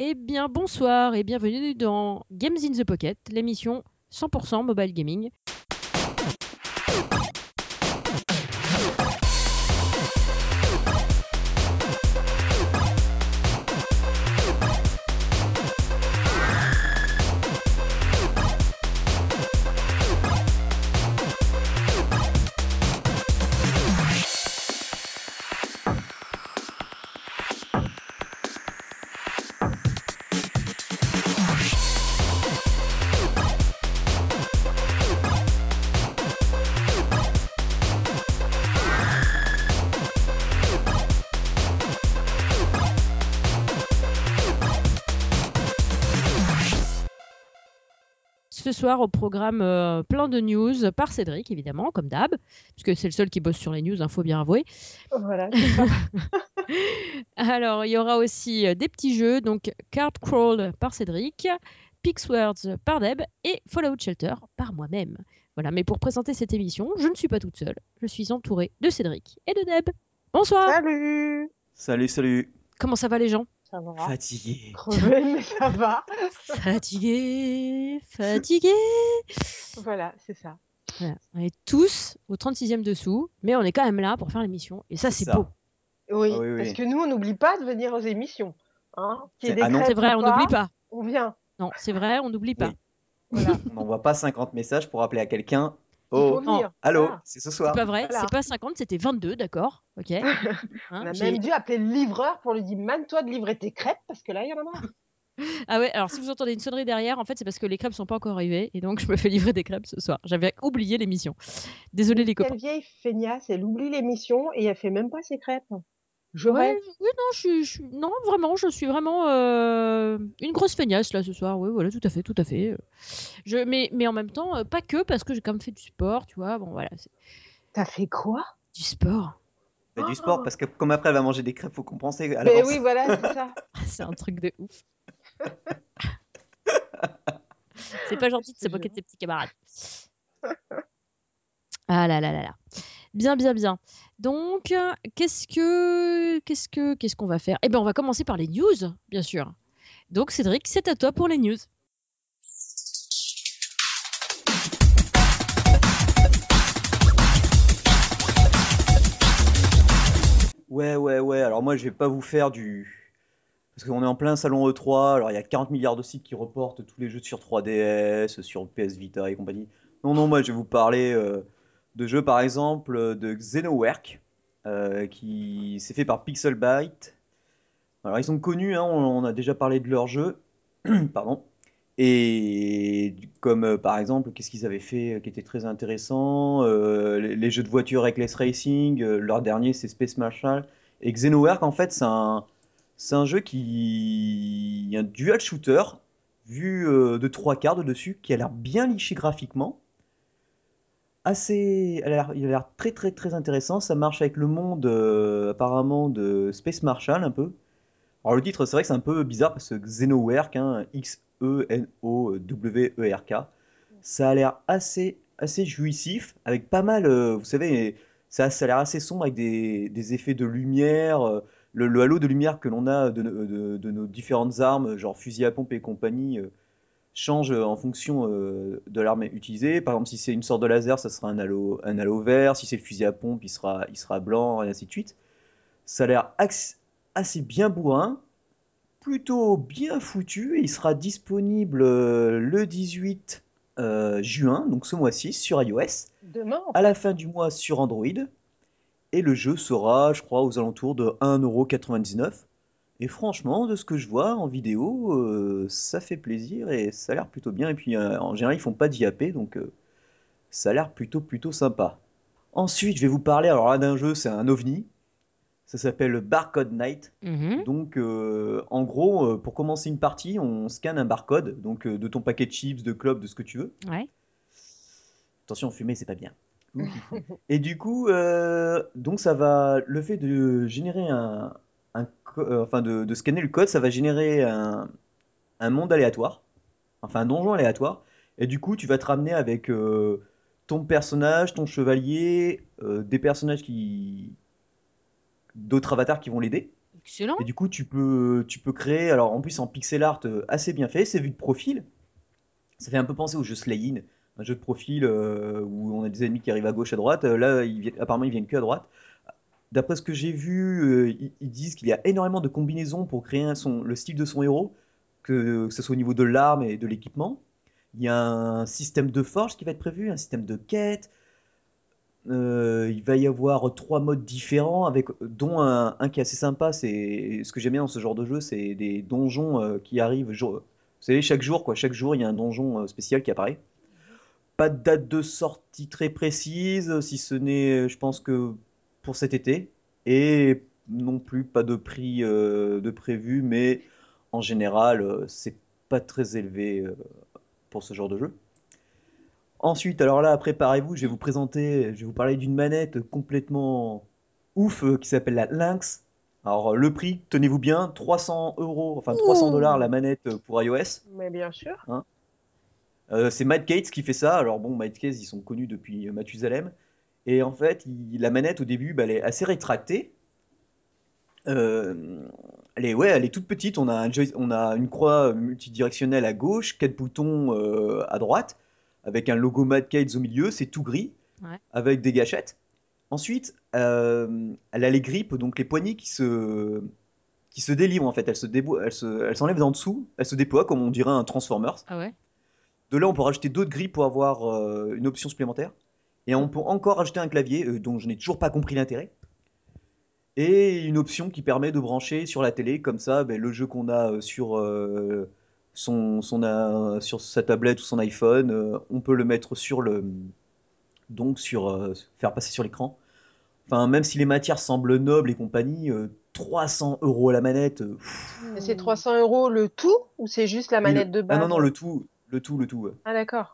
Eh bien, bonsoir et bienvenue dans Games in the Pocket, l'émission 100% mobile gaming. Soir, au programme euh, plein de news par Cédric, évidemment, comme d'hab, puisque c'est le seul qui bosse sur les news, il faut bien avouer. Voilà. Alors, il y aura aussi euh, des petits jeux, donc Card Crawl par Cédric, Pixwords par Deb et Fallout Shelter par moi-même. Voilà, mais pour présenter cette émission, je ne suis pas toute seule. Je suis entourée de Cédric et de Deb. Bonsoir Salut Salut, salut. Comment ça va les gens? Ça va Fatigué. Crevé, mais ça va. Fatigué, fatigué. Voilà, c'est ça. Voilà. On est tous au 36e dessous, mais on est quand même là pour faire l'émission. Et ça, c'est beau. Oui, Ah oui, oui. parce que nous, on n'oublie pas de venir aux émissions. Hein C'est- ah C'est vrai, on n'oublie pas. On vient. Non, c'est vrai, on n'oublie pas. Oui. Voilà. On n'envoie pas 50 messages pour appeler à quelqu'un. Oh, allô, Voilà. c'est ce soir. C'est pas vrai, Voilà. c'est pas 50, c'était 22, d'accord Ok. Hein, On a j'ai- même dû appeler le livreur pour lui dire Mane-toi de livrer tes crêpes parce que là, il y en a marre. Ah ouais, alors si vous entendez une sonnerie derrière, en fait, c'est parce que les crêpes sont pas encore arrivées et donc je me fais livrer des crêpes ce soir. J'avais oublié l'émission. Désolé les copains. Quelle vieille feignasse, elle oublie l'émission et elle fait même pas ses crêpes. Je Ouais, oui, non, je je non, vraiment, je suis vraiment euh, une grosse feignasse là ce soir. Oui, voilà, tout à fait, tout à fait. Je, mais, mais en même temps, euh, pas que parce que j'ai quand même fait du sport, tu vois. Bon, voilà, T'as fait quoi? Du sport. Fais du sport parce que comme après elle va manger des crêpes, faut compenser à Mais l'avance. oui, voilà, c'est ça. c'est un truc de ouf. c'est pas gentil de se moquer de ses petits camarades. Ah là là là là. Bien, bien, bien. Donc, euh, qu'est-ce que, qu'est-ce que, qu'est-ce qu'on va faire? Eh bien, on va commencer par les news, bien sûr. Donc, Cédric, c'est à toi pour les news. Ouais, ouais, ouais. Alors moi, je vais pas vous faire du. Parce qu'on est en plein salon E3, alors il y a 40 milliards de sites qui reportent tous les jeux sur 3DS, sur PS Vita et compagnie. Non, non, moi je vais vous parler euh, de jeux par exemple de Xenowork, euh, qui s'est fait par Pixelbyte. Alors ils sont connus, hein, on, a déjà parlé de leurs jeux, pardon. Et comme euh, par exemple, qu'est-ce qu'ils avaient fait euh, qui était très intéressant euh, les, jeux de voiture Reckless Racing, leur dernier c'est Space Marshal. Et Xenowork en fait c'est un, c'est un jeu qui un dual shooter vu de trois quarts de dessus qui a l'air bien liché graphiquement. Assez, il a l'air très très très intéressant. Ça marche avec le monde euh, apparemment de Space Marshal un peu. Alors le titre c'est vrai que c'est un peu bizarre parce que Xenowork, hein, X-E-N-O-W-E-R-K, ça a l'air assez assez jouissif avec pas mal, euh, vous savez, ça, ça a l'air assez sombre avec des, des effets de lumière. euh, le, halo de lumière que l'on a de, de- nos différentes armes, genre fusil à pompe et compagnie, change en fonction euh, de l'arme utilisée. Par exemple, si c'est une sorte de laser, ça sera un halo, un halo vert. Si c'est le fusil à pompe, il sera, il sera blanc, et ainsi de suite. Ça a l'air assez bien bourrin, plutôt bien foutu, et il sera disponible euh, le 18 euh, juin, donc ce mois-ci, sur iOS Demain, en à la fin du mois sur Android. Et le jeu sera, je crois, aux alentours de 1,99€. Et franchement, de ce que je vois en vidéo, euh, ça fait plaisir et ça a l'air plutôt bien. Et puis euh, en général, ils font pas d'IAP, donc euh, ça a l'air plutôt plutôt sympa. Ensuite, je vais vous parler alors là d'un jeu, c'est un ovni. Ça s'appelle Barcode Night. Mhm. Donc, en gros, pour commencer une partie, on scanne un barcode, donc de ton paquet de chips, de clubs, de ce que tu veux. Ouais. Attention, fumer, c'est pas bien. Et du coup, donc ça va, le fait de générer un, euh, enfin de, de scanner le code, ça va générer un, un monde aléatoire, enfin un donjon aléatoire. Et du coup, tu vas te ramener avec euh, ton personnage, ton chevalier, euh, des personnages qui, d'autres avatars qui vont l'aider. Excellent. Et du coup, tu peux, tu peux créer, alors en plus en pixel art assez bien fait, c'est vu de profil. Ça fait un peu penser au jeu Slay In, un jeu de profil où on a des ennemis qui arrivent à gauche, à droite. Là, ils apparemment, ils viennent que à droite. D'après ce que j'ai vu, euh, ils, disent qu'il y a énormément de combinaisons pour créer le style de son héros, que, ce soit au niveau de l'arme et de l'équipement. Il y a un système de forge qui va être prévu, un système de quête. Euh, il va y avoir trois modes différents, dont un, qui est assez sympa. C'est ce que j'aime bien dans ce genre de jeu, c'est des donjons euh, qui arrivent. vous savez, chaque jour, quoi, chaque jour, il y a un donjon spécial qui apparaît. Pas de date de sortie très précise, si ce n'est, je pense que pour cet été, et non plus pas de prix euh, de prévu, mais en général, euh, c'est pas très élevé euh, pour ce genre de jeu. Ensuite, alors là, préparez-vous, je vais vous présenter, je vais vous parler d'une manette complètement ouf qui s'appelle la Lynx. Alors, le prix, tenez-vous bien, 300 euros, enfin 300 dollars la manette pour iOS. Mais bien sûr. Euh, c'est Matt Gates qui fait ça. Alors bon, Matt Gates, ils sont connus depuis Mathusalem. Et en fait, il- la manette au début, bah, elle est assez rétractée. Euh, elle est, ouais, elle est toute petite. On a, un joy- on a une croix multidirectionnelle à gauche, quatre boutons euh, à droite, avec un logo Matt Gates au milieu. C'est tout gris, Ouais. avec des gâchettes. Ensuite, euh, elle a les grippes, donc les poignées qui se, qui se délivrent en fait. Elles se débo- elles se- elles s'enlèvent en dessous, elles se déploient comme on dirait un Transformers. Ah ouais De là, on peut rajouter d'autres grilles pour avoir une option supplémentaire. Et on peut encore rajouter un clavier euh, dont je n'ai toujours pas compris l'intérêt. Et une option qui permet de brancher sur la télé, comme ça, ben, le jeu qu'on a euh, sur, euh, son, son, sur sa tablette ou son iPhone, on peut le mettre sur le. Donc, sur, faire passer sur l'écran. Enfin, même si les matières semblent nobles et compagnie, euh, 300 euros la manette. c'est 300 euros le tout ou c'est juste la manette le- de base Ah non, non, le tout, le tout, le tout. Ah d'accord.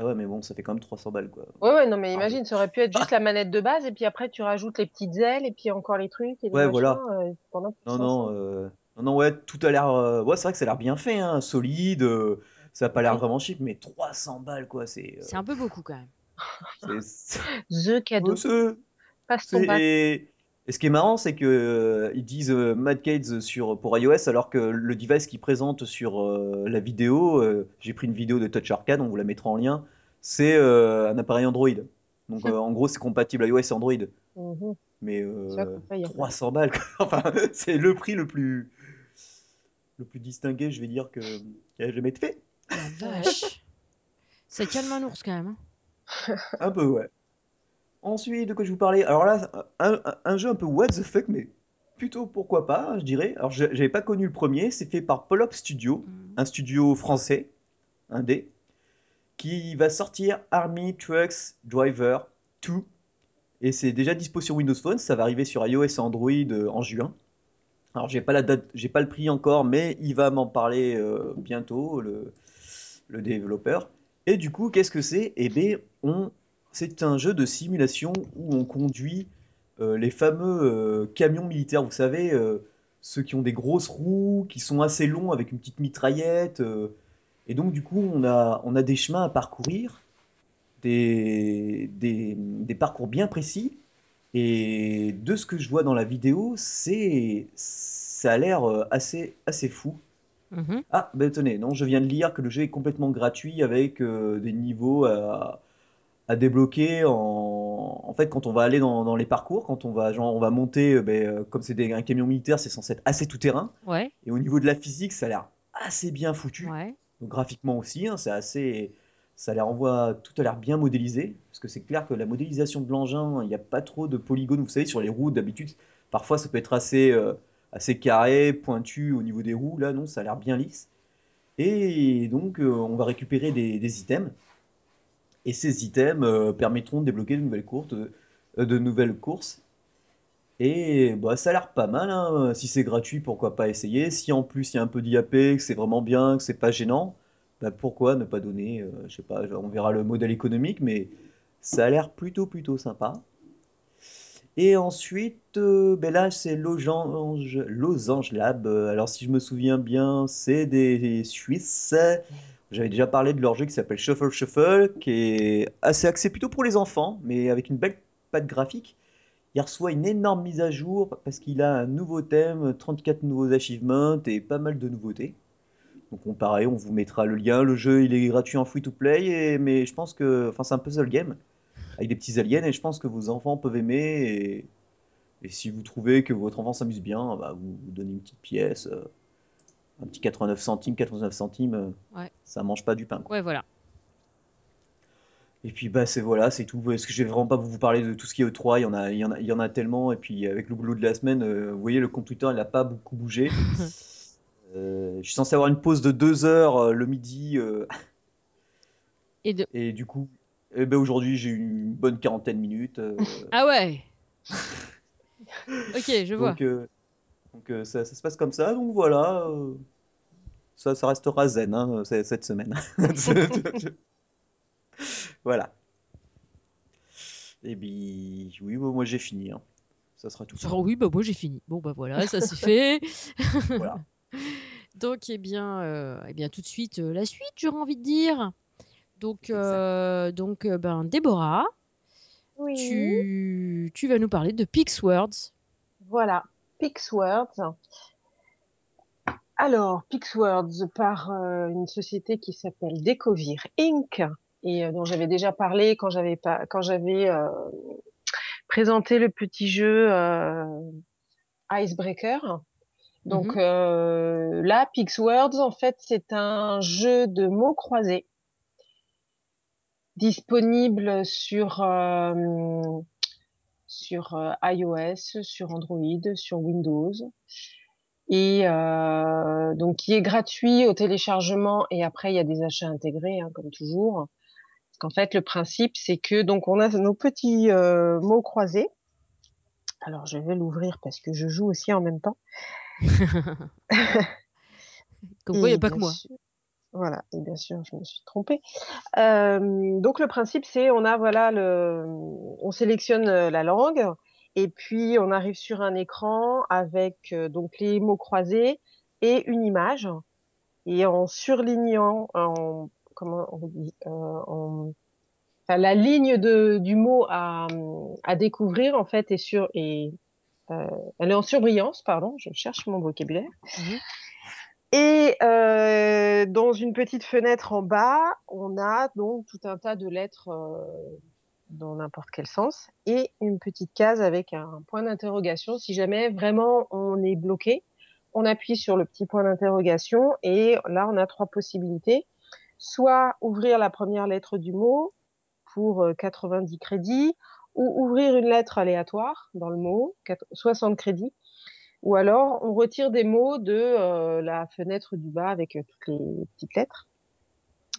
Ah ouais, mais bon, ça fait quand même 300 balles, quoi. Ouais, ouais, non, mais Ah, imagine, ça aurait pu être juste la manette de base et puis après tu rajoutes les petites ailes et puis encore les trucs et les Ouais, voilà. euh, Non, 300. non, euh, non, non, ouais, tout a l'air. euh, Ouais, c'est vrai que ça a l'air bien fait, hein, solide. euh, ça a pas l'air vraiment cheap, mais 300 balles, quoi. C'est. euh, C'est un peu beaucoup quand même. The cadeau. Passe ton bac. Et, ce qui est marrant, c'est que euh, ils disent euh, Mad Gates sur pour iOS, alors que le device qu'ils présentent sur euh, la vidéo, euh, j'ai pris une vidéo de Touch Arcade, on vous la mettra en lien. C'est euh, un appareil Android. Donc euh, en gros, c'est compatible iOS et Android. Mhm. Mais C'est vrai euh, qu'on paye, hein. 300 balles, quoi. Enfin, c'est le prix le plus le plus distingué, je vais dire, que qui a jamais été fait. La vache. Ça calme un ours quand même. hein. Un peu, ouais. Ensuite, de quoi je vous parlais? Alors là, un, jeu un peu what the fuck, mais plutôt pourquoi pas, je dirais. Alors, je- j'avais pas connu le premier, c'est fait par Polop Studio, Mhm. un studio français, un D, qui va sortir Army Trucks Driver 2. Et c'est déjà dispo sur Windows Phone, ça va arriver sur iOS et Android euh, en juin. Alors, j'ai pas la date, j'ai pas le prix encore, mais il va m'en parler euh, bientôt, le, le développeur. Et du coup, qu'est-ce que c'est? Eh bien, on, c'est un jeu de simulation où on conduit euh, les fameux euh, camions militaires, vous savez, euh, ceux qui ont des grosses roues, qui sont assez longs avec une petite mitraillette. et donc, du coup, on a, on a des chemins à parcourir, des, des, des parcours bien précis. Et de ce que je vois dans la vidéo, c'est, ça a l'air assez, assez fou. Mhm. Ah, ben tenez, non, je viens de lire que le jeu est complètement gratuit avec des niveaux à, à débloquer en... en fait quand on va aller dans, dans les parcours, quand on va genre on va monter, euh, ben, euh, comme c'est un camion militaire, c'est censé être assez tout terrain. Ouais, Et au niveau de la physique, ça a l'air assez bien foutu. ouais. Donc, graphiquement aussi, hein, c'est assez, ça a l'air envoie, tout a l'air bien modélisé, parce que c'est clair que la modélisation de l'engin, il n'y a pas trop de polygones, vous savez, sur les roues d'habitude, parfois ça peut être assez, euh, assez carré, pointu au niveau des roues, là non, ça a l'air bien lisse. Et donc euh, on va récupérer des, des items, et ces items euh, permettront de débloquer de nouvelles courses, euh, de nouvelles courses. Et bah, ça a l'air pas mal, hein. Si c'est gratuit, pourquoi pas essayer. Si en plus il y a un peu d'IAP, que c'est vraiment bien, que c'est pas gênant, bah, pourquoi ne pas donner, euh, je sais pas, on verra le modèle économique, mais ça a l'air plutôt plutôt sympa. Et ensuite, ben là c'est Losange, Losange Lab. Alors si je me souviens bien, c'est des Suisses. J'avais déjà parlé de leur jeu qui s'appelle Shuffle Shuffle, qui est assez axé plutôt pour les enfants, mais avec une belle patte graphique. il reçoit une énorme mise à jour parce qu'il a un nouveau thème, 34 nouveaux achievements et pas mal de nouveautés. Donc on pareil, on vous mettra le lien. Le jeu, il est gratuit en free to play, mais je pense que, enfin, c'est un puzzle game avec des petits aliens et je pense que vos enfants peuvent aimer. Et, si vous trouvez que votre enfant s'amuse bien, bah, vous, vous donnez une petite pièce, euh, un petit 89 centimes, 89 centimes, euh, Ouais. ça mange pas du pain. quoi. Ouais, voilà. Et puis bah c'est voilà, c'est tout. Est-ce que je vais vraiment pas vous parler de tout ce qui est E3, il y en a, il y en a, il y en a tellement. Et puis avec le boulot de la semaine, euh, vous voyez, le compte Twitter, il a pas beaucoup bougé. Euh, je suis censé avoir une pause de deux heures euh, le midi. Et de... et du coup, eh ben, aujourd'hui, j'ai une bonne quarantaine de minutes. Ah ouais. ok, je vois. donc donc euh, ça, ça se passe comme ça. Donc voilà, euh, ça, ça restera zen hein, c- cette semaine. Voilà. Et puis, oui, bon, moi j'ai fini. hein. Ça sera tout. Oui, bah moi j'ai fini. Bon bah voilà, ça c'est fait. Voilà. Donc eh bien, euh, eh bien tout de suite euh, la suite, j'aurais envie de dire. Donc euh, donc euh, ben Déborah, Oui. tu, tu vas nous parler de Pixwords. Voilà, Pixwords. Alors, Pixwords par euh, une société qui s'appelle Decovir Inc. et euh, dont j'avais déjà parlé quand j'avais pas quand j'avais euh, présenté le petit jeu Icebreaker. Donc Mhm. là, Pixwords, en fait, c'est un jeu de mots croisés disponible sur sur euh, iOS, sur Android, sur Windows, et euh, donc qui est gratuit au téléchargement et après il y a des achats intégrés hein, comme toujours. Parce qu'en fait le principe c'est que donc on a nos petits euh, mots croisés. Alors je vais l'ouvrir parce que je joue aussi en même temps. Comme quoi, il n'y a Et pas que moi. sûr- Voilà, et bien sûr, je me suis trompée. Euh, donc le principe, c'est on a voilà le, on sélectionne euh, la langue et puis on arrive sur un écran avec euh, donc les mots croisés et une image et en surlignant, en comment on dit, euh, en, enfin, la ligne de, du mot à, à découvrir en fait est sur et euh, elle est en surbrillance, pardon, je cherche mon vocabulaire. Mhm. Et euh, dans une petite fenêtre en bas, on a donc tout un tas de lettres euh, dans n'importe quel sens et une petite case avec un point d'interrogation. Si jamais vraiment on est bloqué, on appuie sur le petit point d'interrogation et là on a trois possibilités. Soit ouvrir la première lettre du mot pour euh, 90 crédits ou ouvrir une lettre aléatoire dans le mot, 4 60 crédits. Ou alors, on retire des mots de euh, la fenêtre du bas avec euh, toutes les petites lettres.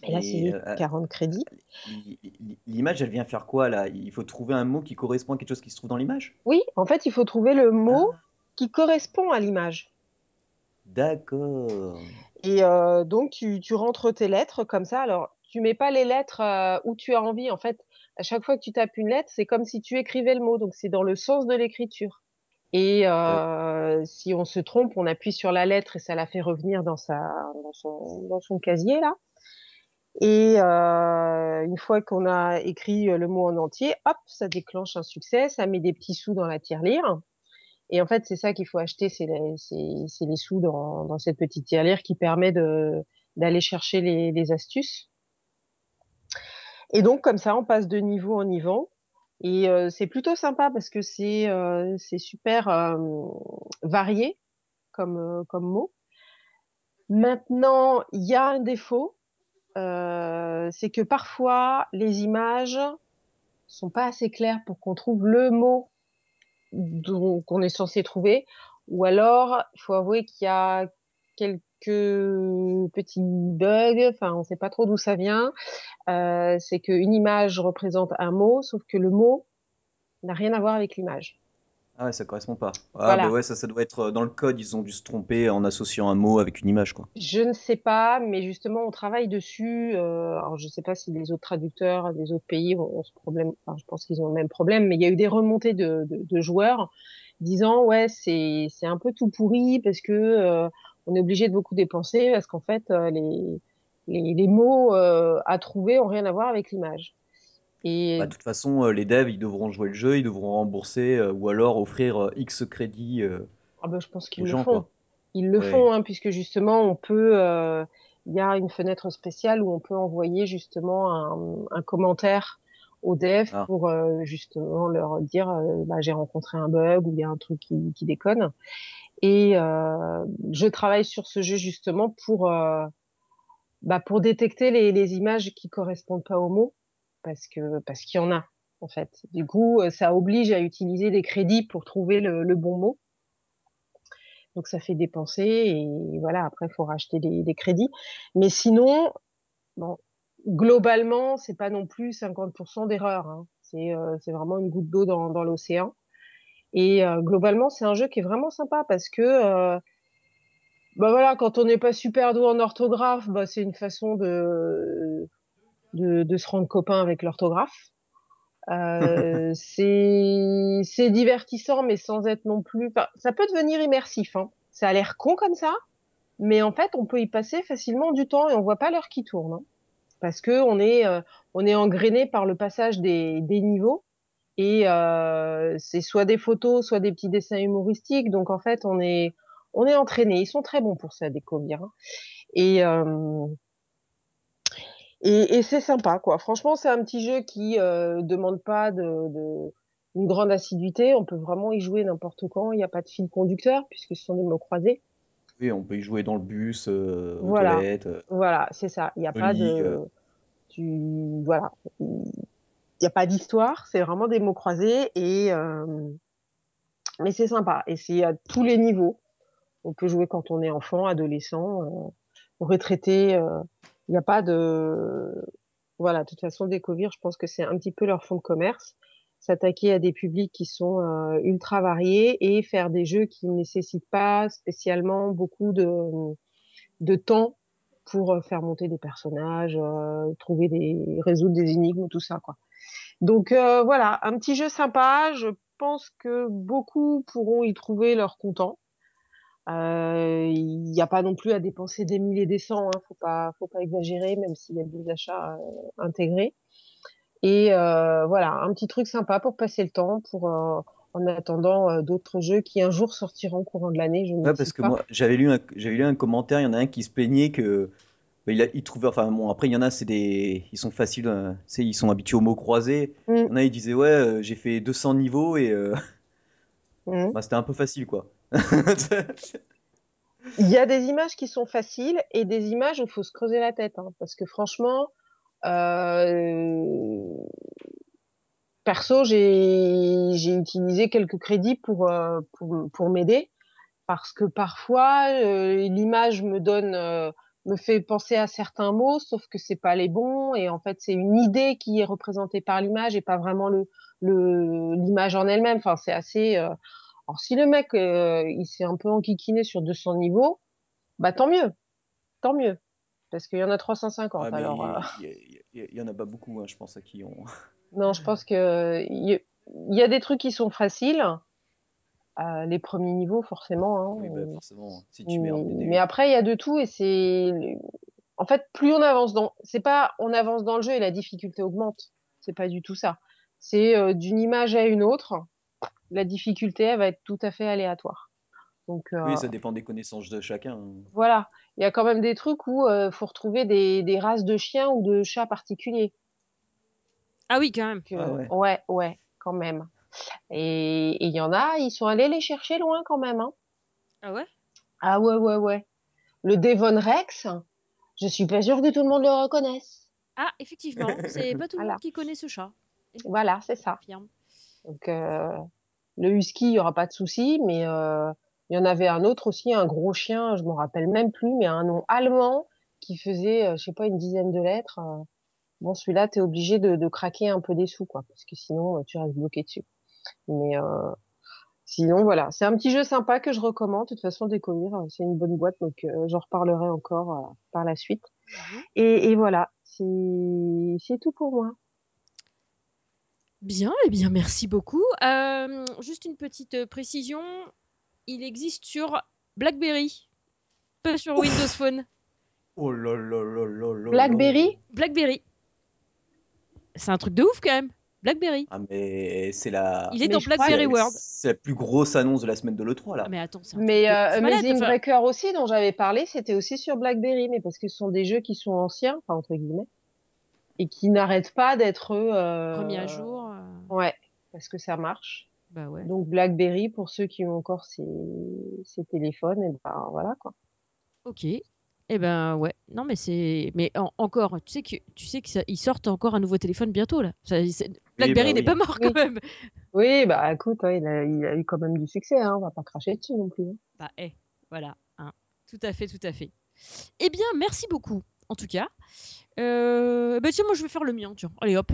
Et là, c'est euh, 40 crédits. L- l- L'image, elle vient faire quoi là? Il faut trouver un mot qui correspond à quelque chose qui se trouve dans l'image? Oui, en fait, il faut trouver le mot Ah, qui correspond à l'image. d'accord. Et euh, donc, tu, tu rentres tes lettres comme ça. Alors, tu mets pas les lettres euh, où tu as envie. En fait, à chaque fois que tu tapes une lettre, c'est comme si tu écrivais le mot. Donc, c'est dans le sens de l'écriture. Et euh, si on se trompe, on appuie sur la lettre et ça la fait revenir dans sa dans son dans son casier là. Et euh, une fois qu'on a écrit le mot en entier, hop, ça déclenche un succès, ça met des petits sous dans la tirelire. Et en fait, c'est ça qu'il faut acheter, c'est les, les sous dans, dans cette petite tirelire qui permet d'aller chercher les, les astuces. Et donc comme ça, on passe de niveau en niveau. Et euh, c'est plutôt sympa parce que c'est euh, super euh, varié comme euh, comme mot. Maintenant, il y a un défaut, euh, c'est que parfois les images sont pas assez claires pour qu'on trouve le mot qu'on est censé trouver, ou alors il faut avouer qu'il y a quelques petits bugs, enfin on sait pas trop d'où ça vient. Euh, c'est qu'une image représente un mot, sauf que le mot n'a rien à voir avec l'image. Ah ouais, ça correspond pas. Ah Voilà. bah ouais, ça, ça doit être euh, dans le code, ils ont dû se tromper en associant un mot avec une image, quoi. Je ne sais pas, mais justement, on travaille dessus. Euh, alors, je ne sais pas si les autres traducteurs des autres pays ont, ont ce problème. Enfin, je pense qu'ils ont le même problème, mais il y a eu des remontées de, de, de joueurs disant ouais, c'est c'est un peu tout pourri parce que euh, on est obligé de beaucoup dépenser parce qu'en fait, euh, les, les les mots euh, à trouver ont rien à voir avec l'image. Et Bah, de toute façon, euh, les devs, ils devront jouer le jeu, ils devront rembourser ou alors offrir X crédits ah ben, je pense qu'ils le gens, font. quoi. Ils le Ouais. font, hein, puisque justement, on peut, euh, il y a une fenêtre spéciale où on peut envoyer justement un, un commentaire aux devs Ah. pour euh, justement leur dire, euh, bah, j'ai rencontré un bug ou il y a un truc qui, qui déconne. Et euh, je travaille sur ce jeu justement pour, euh, bah, pour détecter les, les images qui correspondent pas aux mots, parce que parce qu'il y en a en fait. Du coup, euh, ça oblige à utiliser des crédits pour trouver le, le bon mot. Donc ça fait dépenser et voilà, après il faut racheter des, des crédits. Mais sinon, bon, globalement, c'est pas non plus 50% d'erreur. Hein. C'est euh, vraiment une goutte d'eau dans, dans l'océan. Et euh, globalement, c'est un jeu qui est vraiment sympa parce que euh, bah voilà, quand on n'est pas super doué en orthographe, bah c'est une façon de, de de se rendre copain avec l'orthographe. Euh, c'est c'est divertissant, mais sans être non plus. enfin, ça peut devenir immersif. Hein. Ça a l'air con comme ça, mais en fait, on peut y passer facilement du temps et on voit pas l'heure qui tourne, hein. parce que on est euh, on est engrainé par le passage des des niveaux et euh, c'est soit des photos, soit des petits dessins humoristiques. Donc en fait, on est on est entraîné. Ils sont très bons pour ça, Découvrir. Hein. Et euh, et, et c'est sympa, quoi. Franchement, c'est un petit jeu qui euh, demande pas de, de une grande assiduité. On peut vraiment y jouer n'importe quand. Il n'y a pas de fil conducteur puisque ce sont des mots croisés. Oui, on peut y jouer dans le bus, euh, aux Voilà. toilettes. Voilà, c'est ça. Il n'y a pas de, tu, voilà. N'y a pas d'histoire. C'est vraiment des mots croisés et, euh, mais c'est sympa. Et c'est à tous les niveaux. On peut jouer quand on est enfant, adolescent, euh, retraité. euh, Il n'y a pas de, voilà. De toute façon, Découvrir, je pense que c'est un petit peu leur fond de commerce. S'attaquer à des publics qui sont euh, ultra variés et faire des jeux qui ne nécessitent pas spécialement beaucoup de, de temps pour euh, faire monter des personnages, euh, trouver des, résoudre des énigmes, tout ça, quoi. Donc euh, voilà, un petit jeu sympa. Je pense que beaucoup pourront y trouver leur content. Il n'y a pas non plus à dépenser des milliers et des cents, hein, faut pas, faut pas exagérer, même s'il y a des achats intégrés. Et euh, voilà, un petit truc sympa pour passer le temps, pour en attendant euh, d'autres jeux qui un jour sortiront au courant de l'année. Je ne Ouais, parce que moi, j'avais lu un, j'avais lu un commentaire, il y en a un qui se plaignait que bah, il, a, il trouvait, enfin bon, après il y en a, c'est des, ils sont faciles, euh, ils sont habitués aux mots croisés. Mm. Il y en a, ils disaient ouais, euh, j'ai fait 200 niveaux et euh, Mhm. bah, c'était un peu facile quoi. Il y a des images qui sont faciles et des images où il faut se creuser la tête, hein, parce que franchement, perso, j'ai utilisé quelques crédits pour euh, pour, pour m'aider, parce que parfois euh, l'image me donne euh, me fait penser à certains mots, sauf que c'est pas les bons et en fait c'est une idée qui est représentée par l'image et pas vraiment le le l'image en elle-même. Enfin, c'est assez. euh, Alors si le mec euh, il s'est un peu enquiquiné sur 200 niveaux, bah tant mieux, tant mieux, parce qu'il y en a 350. Ouais, alors il, y en a pas beaucoup, hein, je pense, à qui ont. Non, je pense que il y, il y a des trucs qui sont faciles. Euh, les premiers niveaux forcément. Hein, Oui, bah, forcément, si tu mets mais, mais après il y a de tout et c'est en fait plus on avance dans c'est pas on avance dans le jeu et la difficulté augmente c'est pas du tout ça c'est euh, d'une image à une autre la difficulté elle va être tout à fait aléatoire donc euh, Oui, ça dépend des connaissances de chacun. hein. voilà il y a quand même des trucs où euh, faut retrouver des, des races de chiens ou de chats particuliers Ah oui, quand même. que- Ah ouais. ouais ouais quand même et il y en a ils sont allés les chercher loin quand même hein. Ah ouais? Ah ouais, ouais, ouais. Le Devon Rex, je suis pas sûre que tout le monde le reconnaisse. Ah, effectivement, c'est pas tout le Voilà. monde qui connaît ce chat. Voilà, c'est ça. Donc, euh, le husky, il y aura pas de souci, mais euh, il y en avait un autre aussi, un gros chien, je me rappelle même plus, mais un nom allemand qui faisait, euh, je sais pas, une dizaine de lettres. Bon, celui-là, t'es obligé de, de craquer un peu des sous, quoi, parce que sinon, euh, tu restes bloqué dessus. Mais euh, sinon, voilà, c'est un petit jeu sympa que je recommande. De toute façon, découvrir, euh, c'est une bonne boîte, donc euh, j'en reparlerai encore euh, par la suite. Mhm. Et, et voilà, c'est tout pour moi. Bien, eh bien, merci beaucoup. Euh, juste une petite précision. Il existe sur BlackBerry, pas sur Windows Phone. Oh là là là là là. Blackberry? BlackBerry. C'est un truc de ouf quand même. BlackBerry. Ah, mais c'est la. Il est Mais dans BlackBerry World. C'est la plus grosse annonce de la semaine de l'E3 là. Ah, mais attends, c'est un Mais euh, Amazing enfin, Breaker aussi, dont j'avais parlé, c'était aussi sur BlackBerry, mais parce que ce sont des jeux qui sont anciens, enfin entre guillemets, et qui n'arrêtent pas d'être euh, remis à jour. euh, Ouais, parce que ça marche. Bah ouais. Donc BlackBerry, pour ceux qui ont encore ces, ces téléphones, et ben voilà quoi. Ok. Eh ben ouais. Non mais c'est. Mais en- encore, tu sais que tu sais qu'ils sortent encore un nouveau téléphone bientôt là. Ça- BlackBerry bah n'est oui. pas mort quand Oui. même. Oui, bah écoute, ouais, il, a, il a eu quand même du succès, hein, on va pas cracher dessus non plus. hein. Bah eh, voilà. hein. Tout à fait, tout à fait. Eh bien, merci beaucoup. En tout cas. Euh, bah tiens, moi je vais faire le mien. Tiens, allez hop.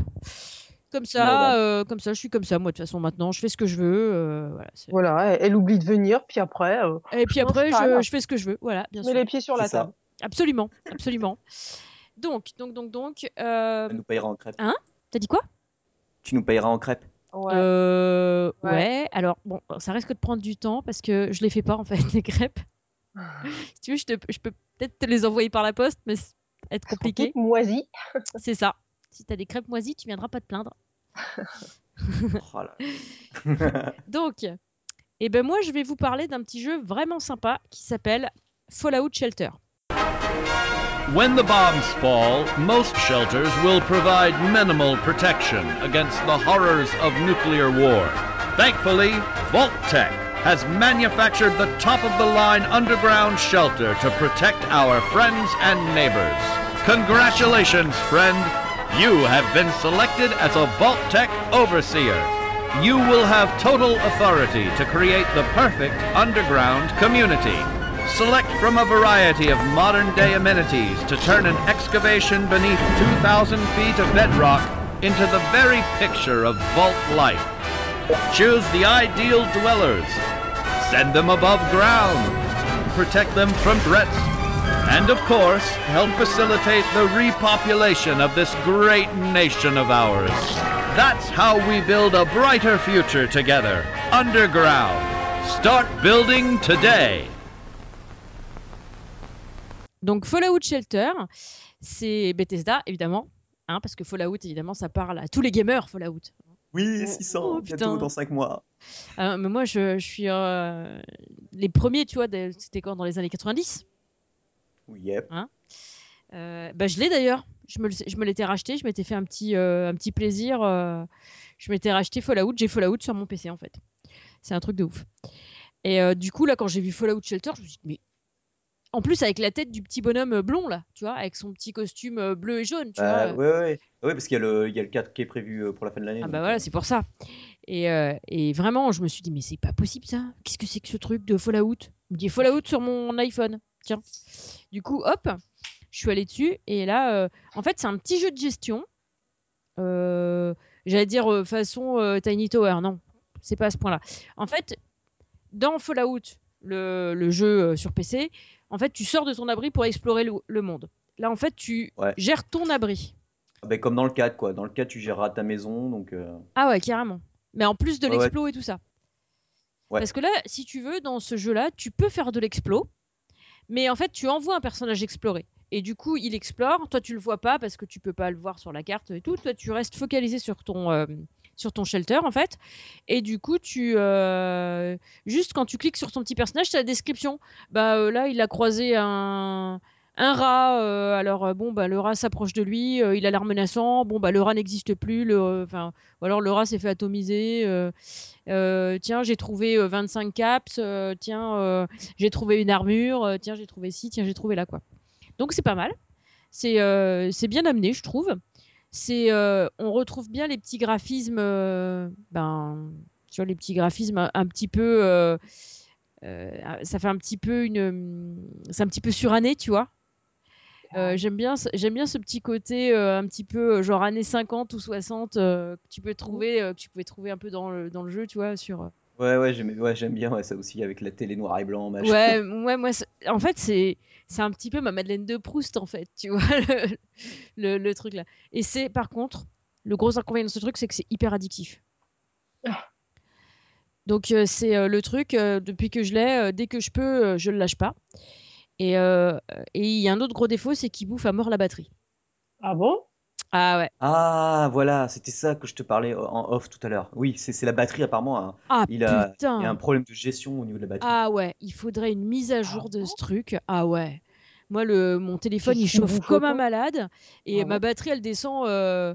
Comme ça, Voilà. euh, comme ça, je suis comme ça moi de toute façon maintenant. Je fais ce que je veux. euh, voilà. elle, oublie de venir, puis après, euh, Et puis après, je, fais ce que je veux. Voilà, bien sûr. les pieds sur la ça. Absolument, absolument. Donc, donc, donc, donc. euh, Tu nous payeras en crêpes. T'as dit quoi? Tu nous payeras en crêpes. Ouais. Euh, Ouais. ouais. alors bon, ça risque de prendre du temps parce que je les fais pas en fait, les crêpes. Si tu veux, je, te- je peux peut-être te les envoyer par la poste, mais c'est être compliqué. Moisie. C'est ça. Si t'as des crêpes moisies, tu viendras pas te plaindre. Oh là. Donc, eh ben moi, je vais vous parler d'un petit jeu vraiment sympa qui s'appelle Fallout Shelter. When the bombs fall, most shelters will provide minimal protection against the horrors of nuclear war. Thankfully, Vault Tech has manufactured the top-of-the-line underground shelter to protect our friends and neighbors. Congratulations, friend! You have been selected as a Vault Tech Overseer. You will have total authority to create the perfect underground community. Select from a variety of modern day amenities to turn an excavation beneath 2,000 feet of bedrock into the very picture of vault life. Choose the ideal dwellers. Send them above ground. Protect them from threats. And of course, help facilitate the repopulation of this great nation of ours. That's how we build a brighter future together, underground. Start building today. Donc Fallout Shelter, c'est Bethesda évidemment, hein, parce que Fallout évidemment ça parle à tous les gamers Fallout. Oui, 600, Oh, bientôt dans 5 mois. Euh, mais moi je, je suis euh, les premiers, tu vois, c'était quand dans les années 90. Oui, yep. Euh, bah, je l'ai d'ailleurs. Je me, le- je me l'étais racheté, je m'étais fait un petit, un petit plaisir. je m'étais racheté Fallout, j'ai Fallout sur mon PC en fait. C'est un truc de ouf. Et du coup, là, quand j'ai vu Fallout Shelter, je me suis dit, mais. En plus, avec la tête du petit bonhomme euh, blond, là, tu vois, avec son petit costume euh, bleu et jaune, tu Bah, vois. ouais, ouais, ouais. Ouais, parce qu'il y, a le- il y a le 4 qui est prévu euh, pour la fin de l'année. Ah donc, bah euh, voilà, c'est pour ça. Et, euh, et vraiment, je me suis dit, mais c'est pas possible ça. Qu'est-ce que c'est que ce truc de Fallout? Il me dit Fallout sur mon iPhone. Tiens. Du coup, hop, je suis allée dessus. Et là, euh, en fait, c'est un petit jeu de gestion. Euh, J'allais dire euh, façon euh, Tiny Tower. Non, c'est pas à ce point-là. En fait, dans Fallout, le, le jeu euh, sur PC, en fait, tu sors de ton abri pour explorer le, le monde. Là, en fait, tu Ouais. gères ton abri. ah bah, comme dans le 4, quoi. Dans le 4, tu géreras ta maison, donc... euh, Ah ouais, carrément. Mais en plus de Ouais, ouais. l'explo et tout ça. Parce que là, si tu veux, dans ce jeu-là, tu peux faire de l'explo, mais en fait, tu envoies un personnage explorer. Et du coup, il explore. Toi, tu le vois pas parce que tu peux pas le voir sur la carte et tout. Toi, tu restes focalisé sur ton, euh, sur ton shelter, en fait. Et du coup, tu. euh, Juste quand tu cliques sur ton petit personnage, c'est la description. Bah euh, là, il a croisé un. Un rat, euh, alors bon bah le rat s'approche de lui, il a l'air menaçant. Bon bah le rat n'existe plus, le, enfin ou alors le rat s'est fait atomiser. tiens, j'ai trouvé euh, 25 caps. tiens, j'ai trouvé une armure. tiens, j'ai trouvé ci. Tiens, j'ai trouvé là quoi. Donc c'est pas mal. C'est bien amené, je trouve. C'est euh, on retrouve bien les petits graphismes. euh, ben, vois les petits graphismes un, un petit peu. euh, euh, ça fait un petit peu une. C'est un petit peu suranné, tu vois. Euh, j'aime bien, ce- j'aime bien ce petit côté euh, un petit peu genre années 50 ou 60 euh, que tu peux trouver, euh, que tu pouvais trouver un peu dans le, dans le jeu, tu vois, sur. Ouais, ouais, j'aime ouais, j'aime bien ouais, ça aussi, avec la télé noir et blanc, machin. Ouais, ouais, moi, en fait, c'est, c'est un petit peu ma Madeleine de Proust, en fait, tu vois, le, le, le truc là. Et c'est, par contre, le gros inconvénient de ce truc, c'est que c'est hyper addictif. Donc, euh, c'est euh, le truc, euh, depuis que je l'ai, euh, dès que je peux, euh, je le lâche pas. Et euh, et il y a un autre gros défaut, c'est qu'il bouffe à mort la batterie. Ah bon? Ah ouais. Ah, voilà, c'était ça que je te parlais en off tout à l'heure. Oui, c'est la batterie apparemment. hein. Ah Il a, putain. il y a un problème de gestion au niveau de la batterie. Ah ouais, il faudrait une mise à jour de ce truc. Ah ouais. Moi, le, mon téléphone, il chauffe comme un malade. Et Ah ma ouais. batterie, elle descend. euh,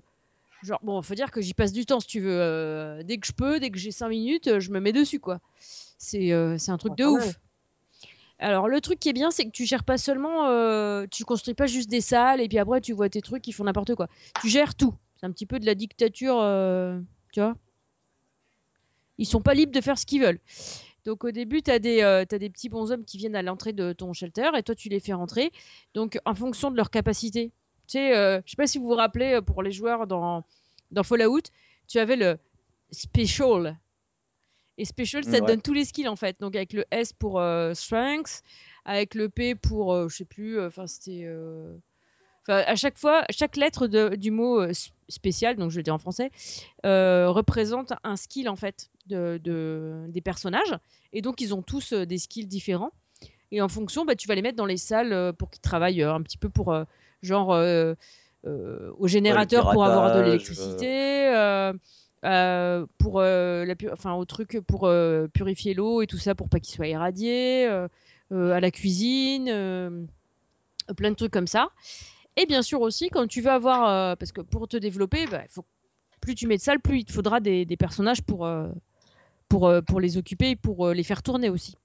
Genre, bon, faut dire que j'y passe du temps si tu veux. euh, dès que je peux, dès que j'ai 5 minutes, euh, je me mets dessus, quoi. C'est euh, c'est un truc Ah, de ouf. Alors, le truc qui est bien, c'est que tu gères pas seulement. euh, tu construis pas juste des salles et puis après, tu vois tes trucs qui font n'importe quoi. Tu gères tout. C'est un petit peu de la dictature, euh, tu vois. Ils sont pas libres de faire ce qu'ils veulent. Donc au début, tu as, euh, des petits bonshommes qui viennent à l'entrée de ton shelter et toi, tu les fais rentrer. Donc en fonction de leur capacité. Tu sais, euh, je sais pas si vous vous rappelez, pour les joueurs dans, dans Fallout, tu avais le Special. Et Special, ça te Ouais. donne tous les skills en fait. Donc avec le S pour euh, Strength, avec le P pour, euh, je sais plus, euh, enfin c'était... euh, Enfin, à chaque fois, chaque lettre de- du mot euh, spécial, donc je le dis en français, représente un skill en fait de, de- des personnages. Et donc ils ont tous des skills différents. Et en fonction, bah, tu vas les mettre dans les salles pour qu'ils travaillent un petit peu pour genre au générateur pour avoir de l'électricité. Euh, pour euh, enfin au truc pour euh, purifier l'eau et tout ça pour pas qu'il soit irradié à la cuisine plein de trucs comme ça et bien sûr aussi, quand tu veux avoir, parce que pour te développer, bah, plus tu mets de salles, plus il te faudra des, personnages pour, pour, pour les occuper et pour les faire tourner aussi.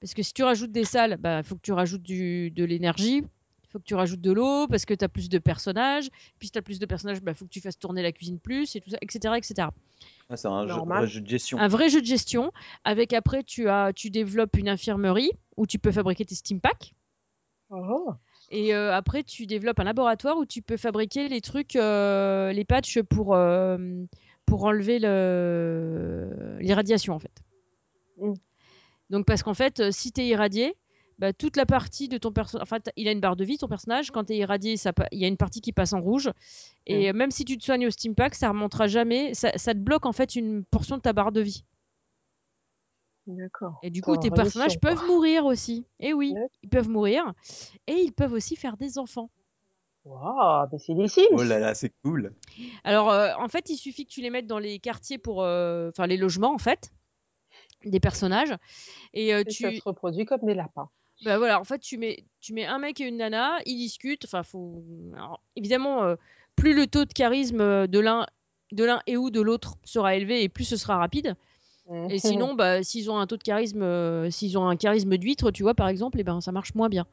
Parce que si tu rajoutes des salles, il bah, faut que tu rajoutes du, de l'énergie, il faut que tu rajoutes de l'eau, parce que tu as plus de personnages. Puis si tu as plus de personnages, il faut que tu fasses tourner la cuisine plus, et tout ça, etc. etc. Ah, c'est un vrai jeu de gestion. Un vrai jeu de gestion, avec après, tu, as, tu développes une infirmerie où tu peux fabriquer tes steam packs. Oh. Et euh, après, tu développes un laboratoire où tu peux fabriquer les trucs, euh, les patchs pour, euh, pour enlever le- l'irradiation, en fait. Mm. Donc, parce qu'en fait, si tu es irradié, bah, toute la partie de ton personnage. Enfin, il a une barre de vie, ton personnage. Quand tu es irradié, ça pa- il y a une partie qui passe en rouge. Et euh, même si tu te soignes au Steam Pack, ça remontera jamais. Ça, ça te bloque, en fait, une portion de ta barre de vie. D'accord. Et du coup, tes personnages quoi. peuvent mourir aussi. Et oui, Ouais. ils peuvent mourir. Et ils peuvent aussi faire des enfants. Waouh, mais c'est des Sims. Oh là là, c'est cool. Alors, euh, en fait, il suffit que tu les mettes dans les quartiers pour. euh, Enfin, les logements, en fait, des personnages. Et euh, Et tu. ça se reproduit comme des lapins. Bah voilà, en fait, tu mets, tu mets un mec et une nana, ils discutent. Enfin, faut. alors, évidemment, euh, plus le taux de charisme euh, de l'un de l'un et ou de l'autre sera élevé et plus ce sera rapide. Et sinon, bah, s'ils ont un taux de charisme, euh, s'ils ont un charisme d'huître, tu vois, par exemple, et ben ça marche moins bien.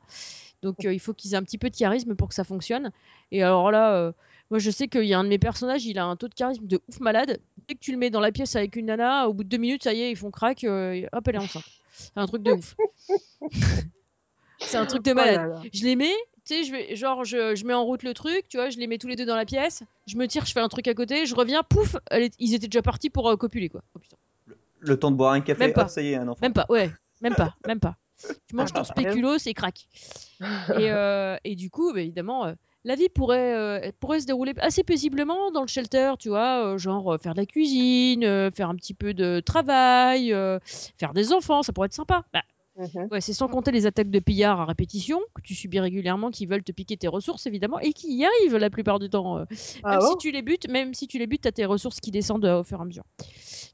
Donc euh, il faut qu'ils aient un petit peu de charisme pour que ça fonctionne. Et alors là, moi je sais qu'il y a un de mes personnages, il a un taux de charisme de ouf malade. Dès que tu le mets dans la pièce avec une nana, au bout de deux minutes, ça y est, ils font crack, euh, hop, elle est enceinte. C'est un truc de ouf. C'est un truc de Oh malade. là là. Je les mets, tu sais, je vais, genre, je, je mets en route le truc, tu vois, je les mets tous les deux dans la pièce, je me tire, je fais un truc à côté, je reviens, pouf, est- ils étaient déjà partis pour euh, copuler, quoi. Oh, putain. Le temps de boire un café, Même pas. ça y est, un enfant. Même pas, ouais, même pas, même pas. Tu manges ton spéculoos et crac. Et, euh, et du coup, bah, évidemment, euh, la vie pourrait, euh, pourrait se dérouler assez paisiblement dans le shelter, tu vois, euh, genre euh, faire de la cuisine, faire un petit peu de travail, faire des enfants, ça pourrait être sympa. Bah, Mhm. ouais, c'est sans compter les attaques de pillards à répétition que tu subis régulièrement, qui veulent te piquer tes ressources évidemment, et qui y arrivent la plupart du temps. Ah même si tu les butes, même si tu les butes, t'as tes ressources qui descendent au fur et à mesure.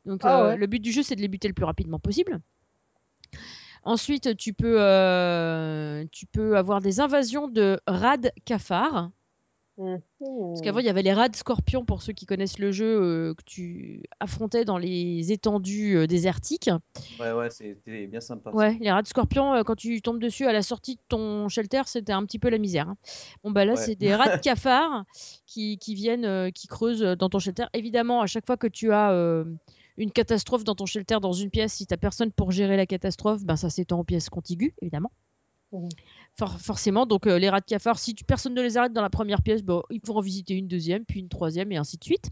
Donc Ah ouais. le but du jeu, c'est de les buter le plus rapidement possible. Ensuite, tu peux, euh, tu peux avoir des invasions de rats cafards. Mhm. Parce qu'avant, il y avait les rats scorpions, pour ceux qui connaissent le jeu, euh, que tu affrontais dans les étendues euh, désertiques. Ouais, ouais, c'était bien sympa. ça. Ouais, les rats de scorpion, euh, quand tu tombes dessus à la sortie de ton shelter, c'était un petit peu la misère. hein. Bon, bah là, Ouais. c'est des rats de cafards qui, qui viennent, euh, qui creusent dans ton shelter. Évidemment, à chaque fois que tu as euh, une catastrophe dans ton shelter, dans une pièce, si tu personne pour gérer la catastrophe, ben, ça s'étend aux pièces contiguës, évidemment. For- forcément, donc euh, les rats de cafards, si tu, personne ne les arrête dans la première pièce, bon, il faut en visiter une deuxième, puis une troisième, et ainsi de suite.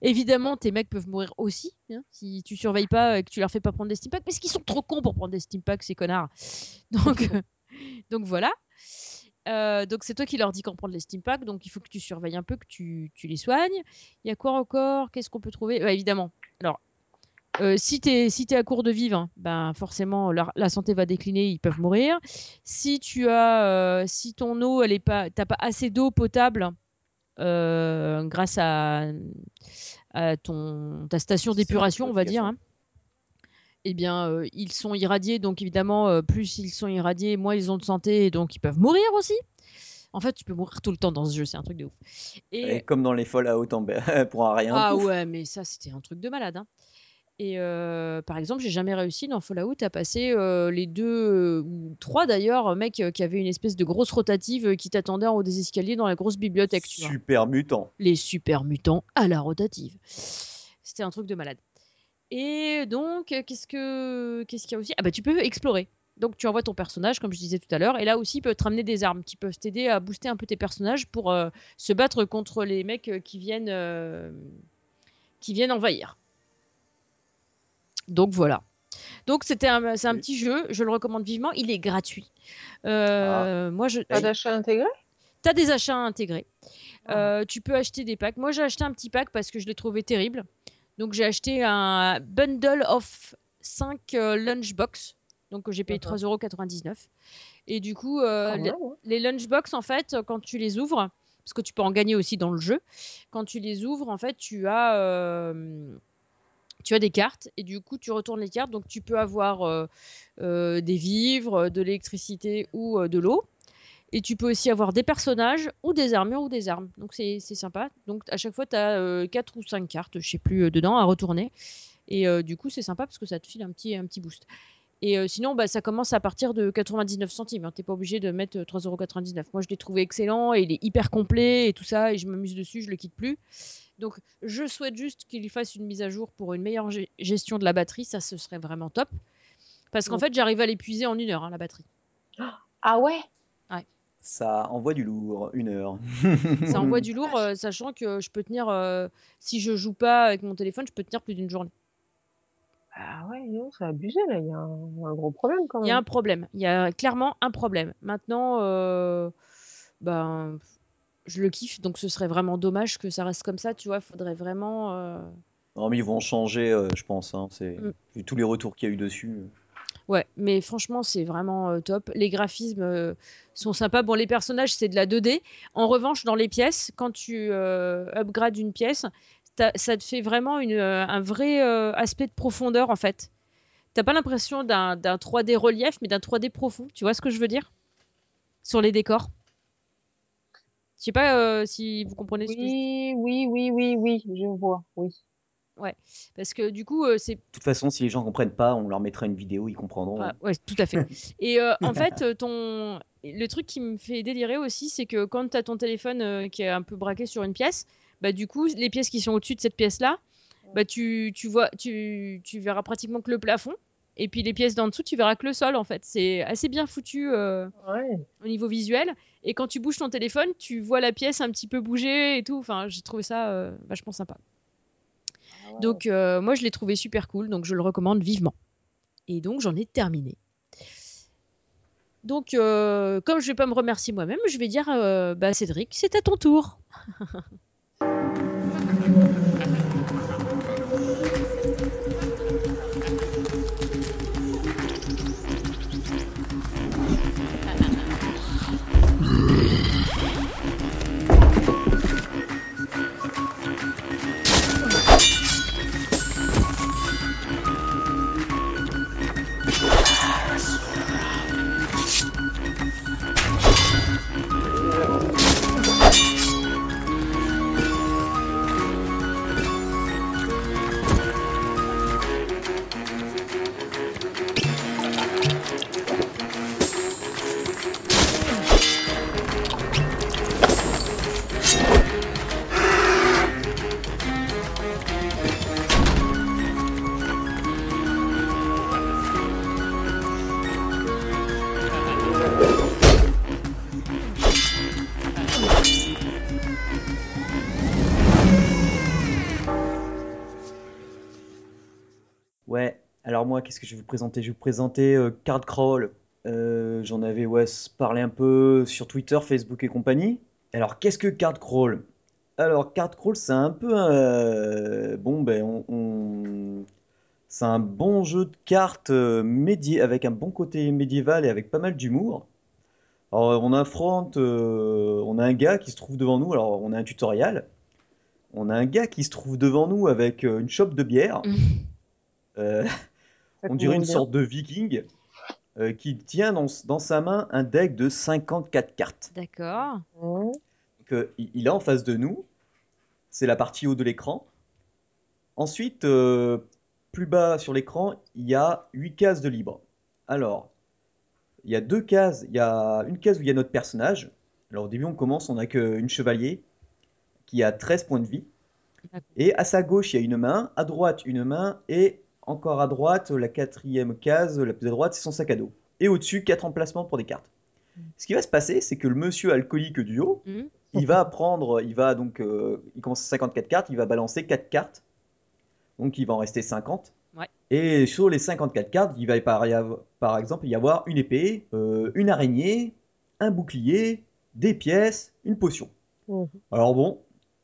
Évidemment, tes mecs peuvent mourir aussi hein, si tu surveilles pas et que tu leur fais pas prendre des steam packs, parce qu'ils sont trop cons pour prendre des steam packs, ces connards. Donc, euh, donc voilà. Euh, donc c'est toi qui leur dis quand prendre les steam packs, donc il faut que tu surveilles un peu, que tu, tu les soignes. Il y a quoi encore? Qu'est-ce qu'on peut trouver? Ouais, Évidemment. Alors, euh, si tu es, si t'es à court de vivre, ben forcément la, la santé va décliner, ils peuvent mourir. Si tu as, euh, si ton eau, elle est pas, t'as pas assez d'eau potable, euh, grâce à, à ton, ta station d'épuration, on va dire. hein. Eh bien, ils sont irradiés, donc évidemment, plus ils sont irradiés, moins ils ont de santé, donc ils peuvent mourir aussi. En fait, tu peux mourir tout le temps dans ce jeu, c'est un truc de ouf. Et, Et comme dans les Fallout en pour un rien. ah ouais, mais ça, c'était un truc de malade. hein. Et euh, par exemple, j'ai jamais réussi dans Fallout à passer euh, les deux ou trois d'ailleurs mecs euh, qui avaient une espèce de grosse rotative qui t'attendaient en haut des escaliers dans la grosse bibliothèque, tu. Super mutant. Les super mutants à la rotative. C'était un truc de malade. Et donc, qu'est-ce que qu'est-ce qu'il y a aussi? Ah bah tu peux explorer. Donc tu envoies ton personnage, comme je disais tout à l'heure, et là aussi ils peuvent te ramener des armes qui peuvent t'aider à booster un peu tes personnages pour se battre contre les mecs qui viennent qui viennent envahir. Donc voilà. Donc c'était un, c'est un petit jeu, je le recommande vivement. Il est gratuit. Euh, Moi je, d'achat intégré T'as des achats intégrés. Ah. Euh, tu peux acheter des packs. Moi, j'ai acheté un petit pack parce que je l'ai trouvé terrible. Donc, j'ai acheté un bundle of 5 euh, lunchbox. Donc, j'ai payé D'accord. 3,99€. Et du coup, Quand les, lunchbox, en fait, quand tu les ouvres, parce que tu peux en gagner aussi dans le jeu, quand tu les ouvres, en fait, tu as, tu as des cartes et du coup, tu retournes les cartes. Donc, tu peux avoir euh, euh, des vivres, de l'électricité ou euh, de l'eau. Et tu peux aussi avoir des personnages ou des armures ou des armes. Donc c'est sympa. Donc à chaque fois, tu as 4 ou 5 cartes, je sais plus, euh, dedans à retourner. Et euh, du coup, c'est sympa parce que ça te file un petit, un petit boost. Et euh, sinon, bah, ça commence à partir de 99 centimes. Hein. T'es pas obligé de mettre euh, 3,99€. Moi, je l'ai trouvé excellent et il est hyper complet et tout ça. Et je m'amuse dessus, je le quitte plus. Donc, je souhaite juste qu'il fasse une mise à jour pour une meilleure ge- gestion de la batterie. Ça, ce serait vraiment top. Parce qu'en fait, j'arrive à l'épuiser en une heure, hein, la batterie. Ah ouais? Ça envoie du lourd, une heure. Ça envoie du lourd, euh, sachant que je peux tenir, euh, si je joue pas avec mon téléphone, je peux tenir plus d'une journée. Ah ouais, non, c'est abusé là, il y a un, un gros problème quand Il y a même. un problème, il y a clairement un problème. Maintenant, euh, ben, je le kiffe, donc ce serait vraiment dommage que ça reste comme ça, tu vois. Il faudrait vraiment. euh, Non, mais ils vont changer, euh, je pense. Hein. C'est... Mm. Tous les retours qu'il y a eu dessus. euh. Ouais, mais franchement, c'est vraiment euh, top. Les graphismes euh, sont sympas. Bon, les personnages, c'est de la 2D. En revanche, dans les pièces, quand tu euh, upgrades une pièce, ça te fait vraiment une, un vrai aspect de profondeur, en fait. T'as pas l'impression d'un 3D relief, mais d'un 3D profond. Tu vois ce que je veux dire? Sur les décors. Je sais pas euh, si vous comprenez ce que je dis. Oui, oui, oui, oui, oui, je vois, oui. Parce que du coup, euh, c'est De toute façon, si les gens comprennent pas, on leur mettra une vidéo, ils comprendront. Ah, ouais, tout à fait. Et euh, en fait, ton... le truc qui me fait délirer aussi, c'est que quand tu as ton téléphone euh, qui est un peu braqué sur une pièce, bah, du coup, les pièces qui sont au-dessus de cette pièce-là, bah, tu, tu, vois, tu, tu verras pratiquement que le plafond. Et puis les pièces d'en dessous, tu verras que le sol, en fait. C'est assez bien foutu euh, Ouais. au niveau visuel. Et quand tu bouges ton téléphone, tu vois la pièce un petit peu bouger et tout. Enfin, j'ai trouvé ça euh, vachement sympa. Ah ouais. Donc euh, moi je l'ai trouvé super cool, donc je le recommande vivement. Et donc j'en ai terminé. Donc euh, comme je vais pas me remercier moi-même, je vais dire bah Cédric, c'est à ton tour. moi, qu'est-ce que je vais vous présenter? Je vais vous présenter euh, Card Crawl. Euh, j'en avais ouais, parlé un peu sur Twitter, Facebook et compagnie. Alors, qu'est-ce que Card Crawl? Alors, Card Crawl, c'est un peu un... euh, Bon, ben, on, on- c'est un bon jeu de cartes euh, médi- avec un bon côté médiéval et avec pas mal d'humour. Alors, on affronte, on a un gars qui se trouve devant nous. Alors, on a un tutoriel. On a un gars qui se trouve devant nous avec une chope de bière. Euh, on dirait une sorte de viking euh, qui tient dans, dans sa main un deck de 54 cartes. D'accord. Euh, il est en face de nous. C'est la partie haut de l'écran. Ensuite, euh, plus bas sur l'écran, il y a 8 cases de libre. Alors, il y a deux cases. Il y a une case où il y a notre personnage. Alors, au début, on commence, on n'a qu'une chevalier qui a 13 points de vie. Et à sa gauche, il y a une main. À droite, une main. Et encore à droite, la quatrième case, la plus à droite, c'est son sac à dos. Et au-dessus, quatre emplacements pour des cartes. Ce qui va se passer, c'est que le monsieur alcoolique du haut, Mhm. il va prendre, il va donc, euh, il commence à 54 cartes, il va balancer 4 cartes. Donc il va en rester 50. Ouais. Et sur les 54 cartes, il va par, y avoir- par exemple y avoir une épée, euh, une araignée, un bouclier, des pièces, une potion. Mhm. Alors bon,